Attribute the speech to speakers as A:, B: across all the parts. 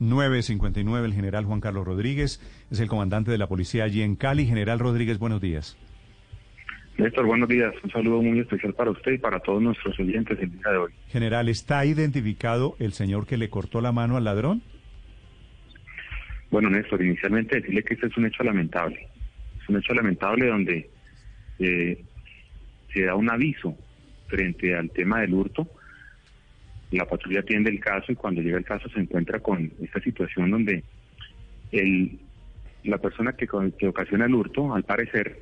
A: 959, el general Juan Carlos Rodríguez es el comandante de la policía allí en Cali. General Rodríguez, buenos días.
B: Néstor, buenos días. Un saludo muy especial para usted y para todos nuestros oyentes el día de hoy.
A: General, ¿está identificado el señor que le cortó la mano al ladrón?
B: Bueno, Néstor, inicialmente decirle que este es un hecho lamentable. Es un hecho lamentable donde eh, se da un aviso frente al tema del hurto la patrulla atiende el caso y cuando llega el caso se encuentra con esta situación donde el, la persona que, ocasiona el hurto, al parecer,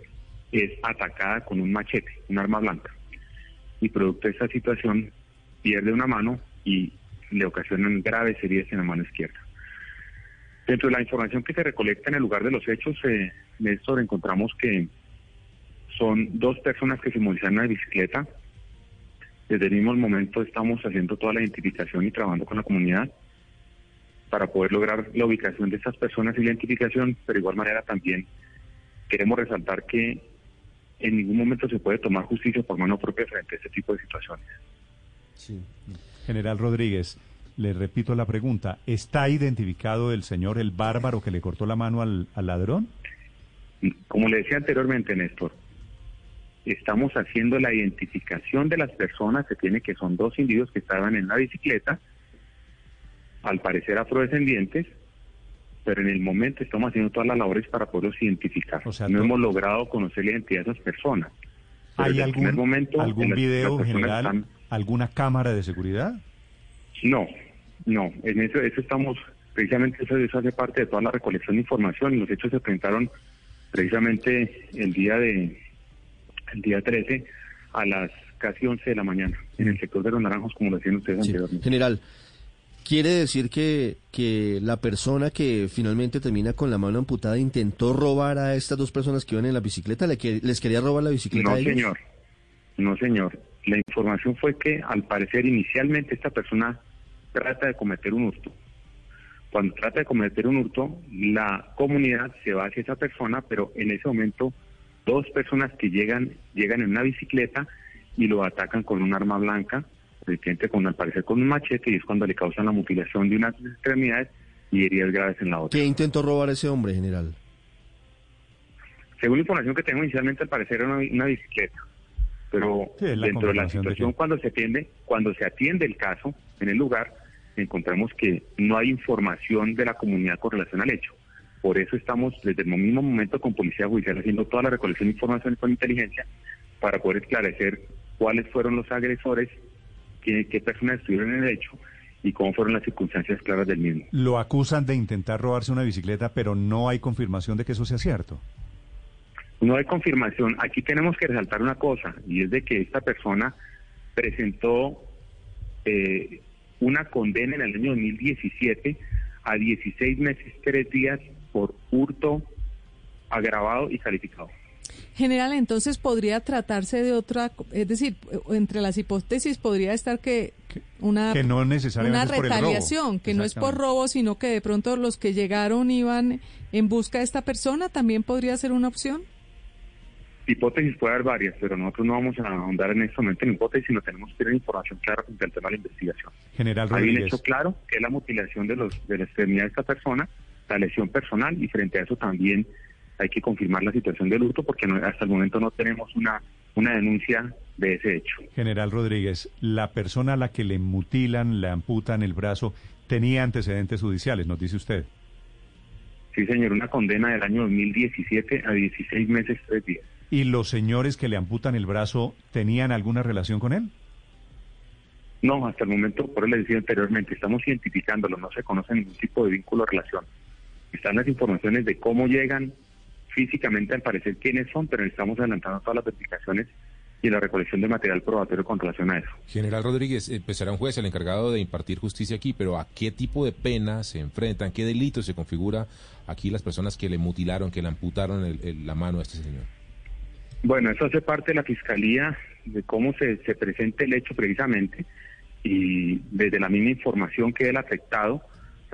B: es atacada con un machete, un arma blanca. Y producto de esta situación pierde una mano y le ocasionan graves heridas en la mano izquierda. Dentro de la información que se recolecta en el lugar de los hechos, eh, Néstor, encontramos que son dos personas que se movilizaron en una bicicleta, desde el mismo momento estamos haciendo toda la identificación y trabajando con la comunidad para poder lograr la ubicación de estas personas y la identificación, pero de igual manera también queremos resaltar que en ningún momento se puede tomar justicia por mano propia frente a este tipo de situaciones.
A: Sí. General Rodríguez, le repito la pregunta, ¿está identificado el señor el bárbaro que le cortó la mano al, al ladrón?
B: Como le decía anteriormente, Néstor, estamos haciendo la identificación de las personas, se tiene que son dos individuos que estaban en la bicicleta, al parecer afrodescendientes, pero en el momento estamos haciendo todas las labores para poderlos identificar. no hemos logrado conocer la identidad de esas personas.
A: ¿Hay algún, momento algún video general, alguna cámara de seguridad?
B: No, no, en eso, eso estamos, precisamente eso, eso hace parte de toda la recolección de información. Los hechos se presentaron precisamente el día de, el día 13 a las casi 11 de la mañana en el sector de los naranjos, como lo decían ustedes anteriormente.
C: General, ¿quiere decir que, que la persona que finalmente termina con la mano amputada intentó robar a estas dos personas que iban en la bicicleta? ¿Les quería robar la bicicleta?
B: No,
C: a ellos?
B: señor. No, señor. La información fue que, al parecer, inicialmente esta persona trata de cometer un hurto. Cuando trata de cometer un hurto, la comunidad se va hacia esa persona, pero en ese momento dos personas que llegan, llegan en una bicicleta y lo atacan con un arma blanca, con al parecer con un machete, y es cuando le causan la mutilación de unas extremidades y heridas graves en la otra.
C: ¿Qué intentó robar ese hombre, general?
B: Según la información que tengo inicialmente, al parecer era una, bicicleta. Pero dentro de la situación, cuando se atiende, cuando se atiende el caso en el lugar, encontramos que no hay información de la comunidad con relación al hecho. Por eso estamos desde el mismo momento con Policía Judicial haciendo toda la recolección de información con inteligencia para poder esclarecer cuáles fueron los agresores, qué, qué personas estuvieron en el hecho y cómo fueron las circunstancias claras del mismo.
A: Lo acusan de intentar robarse una bicicleta, pero no hay confirmación de que eso sea cierto.
B: No hay confirmación. Aquí tenemos que resaltar una cosa, y es de que esta persona presentó eh, una condena en el año 2017 a 16 meses, 3 días por hurto agravado y calificado.
D: General, entonces podría tratarse de otra, es decir, entre las hipótesis podría estar que una,
A: que no necesariamente
D: una retaliación, que no es por robo, sino que de pronto los que llegaron iban en busca de esta persona, también podría ser una opción.
B: Hipótesis puede haber varias, pero nosotros no vamos a ahondar en este momento en hipótesis, sino tenemos que tener información clara del tema de la investigación.
A: General Rodríguez.
B: Hay un hecho claro que es la mutilación de, los, de la extremidad de esta persona la lesión personal y frente a eso también hay que confirmar la situación del hurto porque hasta el momento no tenemos una, una denuncia de ese hecho.
A: General Rodríguez, la persona a la que le mutilan, le amputan el brazo, tenía antecedentes judiciales, nos dice usted.
B: Sí, señor, una condena del año 2017 a 16 meses, 3 días.
A: ¿Y los señores que le amputan el brazo tenían alguna relación con él?
B: No, hasta el momento, por eso le decía anteriormente, estamos identificándolo, no se conoce ningún tipo de vínculo o relación están las informaciones de cómo llegan físicamente al parecer quiénes son, pero estamos adelantando todas las verificaciones y la recolección de material probatorio con relación a eso.
E: General Rodríguez, eh, pues será un juez el encargado de impartir justicia aquí, pero ¿a qué tipo de pena se enfrentan? ¿Qué delito se configura aquí las personas que le mutilaron, que le amputaron la mano a este señor?
B: Bueno, eso hace parte de la fiscalía, de cómo se, se presenta el hecho precisamente, y desde la misma información que el afectado,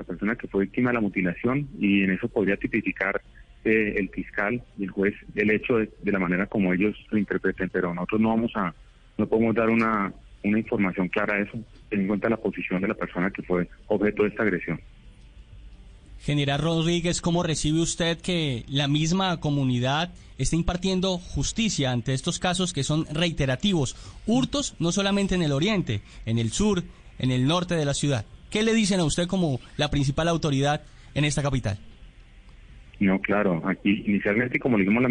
B: persona que fue víctima de la mutilación y en eso podría tipificar eh, el fiscal y el juez el hecho de, la manera como ellos lo interpreten, pero nosotros no vamos a, no podemos dar una, una información clara a eso, teniendo en cuenta la posición de la persona que fue objeto de esta agresión.
F: General Rodríguez, ¿cómo recibe usted que la misma comunidad esté impartiendo justicia ante estos casos que son reiterativos? Hurtos no solamente en el oriente, en el sur, en el norte de la ciudad. ¿Qué le dicen a usted como la principal autoridad en esta capital?
B: No, claro, aquí inicialmente, como dijimos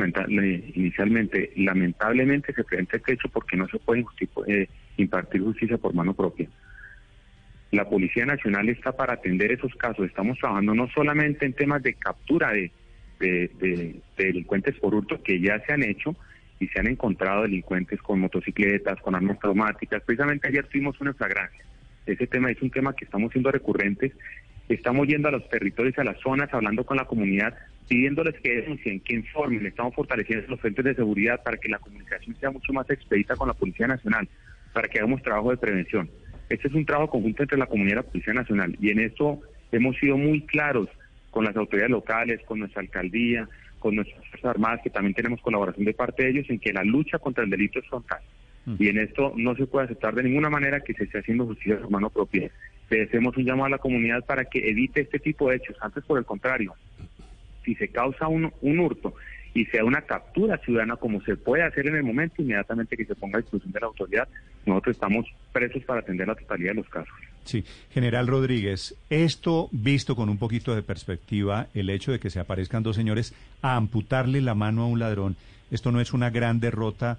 B: inicialmente, lamentablemente se presenta este hecho porque no se puede eh, impartir justicia por mano propia. La Policía Nacional está para atender esos casos. Estamos trabajando no solamente en temas de captura de, delincuentes por hurto que ya se han hecho y se han encontrado delincuentes con motocicletas, con armas traumáticas. Precisamente ayer tuvimos una flagrancia. Ese tema es un tema que estamos siendo recurrentes. Estamos yendo a los territorios, a las zonas, hablando con la comunidad, pidiéndoles que denuncien, que informen. Estamos fortaleciendo los frentes de seguridad para que la comunicación sea mucho más expedita con la Policía Nacional, para que hagamos trabajo de prevención. Este es un trabajo conjunto entre la comunidad y la Policía Nacional y en esto hemos sido muy claros con las autoridades locales, con nuestra alcaldía, con nuestras Fuerzas Armadas, que también tenemos colaboración de parte de ellos, en que la lucha contra el delito es frontal. Mm. Y en esto no se puede aceptar de ninguna manera que se esté haciendo justicia por mano propia. Le hacemos un llamado a la comunidad para que evite este tipo de hechos. Antes, por el contrario, si se causa un, un hurto y sea una captura ciudadana como se puede hacer en el momento, inmediatamente que se ponga a disposición de la autoridad, nosotros estamos presos para atender la totalidad de los casos.
A: Sí, general Rodríguez, esto visto con un poquito de perspectiva, el hecho de que se aparezcan dos señores a amputarle la mano a un ladrón, esto no es una gran derrota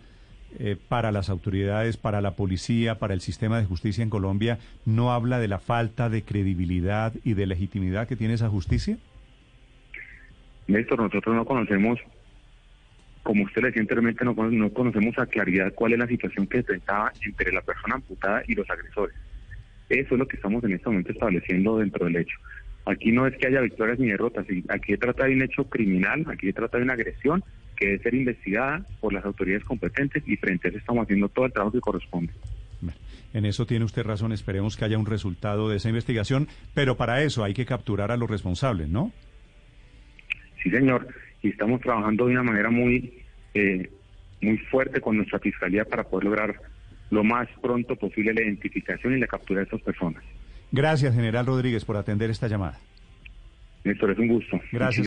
A: eh, para las autoridades, para la policía, para el sistema de justicia en Colombia, ¿no habla de la falta de credibilidad y de legitimidad que tiene esa justicia?
B: Néstor, nosotros no conocemos como usted le decía anteriormente, no, conocemos a claridad cuál es la situación que se presentaba entre la persona amputada y los agresores. Eso es lo que estamos en este momento estableciendo dentro del hecho. Aquí no es que haya victorias ni derrotas, aquí se trata de un hecho criminal, aquí se trata de una agresión que debe ser investigada por las autoridades competentes y frente a eso estamos haciendo todo el trabajo que corresponde.
A: En eso tiene usted razón, esperemos que haya un resultado de esa investigación, pero para eso hay que capturar a los responsables, ¿no?
B: Sí, señor y estamos trabajando de una manera muy, eh, muy fuerte con nuestra fiscalía para poder lograr lo más pronto posible la identificación y la captura de estas personas.
A: Gracias, general Rodríguez, por atender esta llamada.
B: Néstor, es un gusto.
A: Gracias.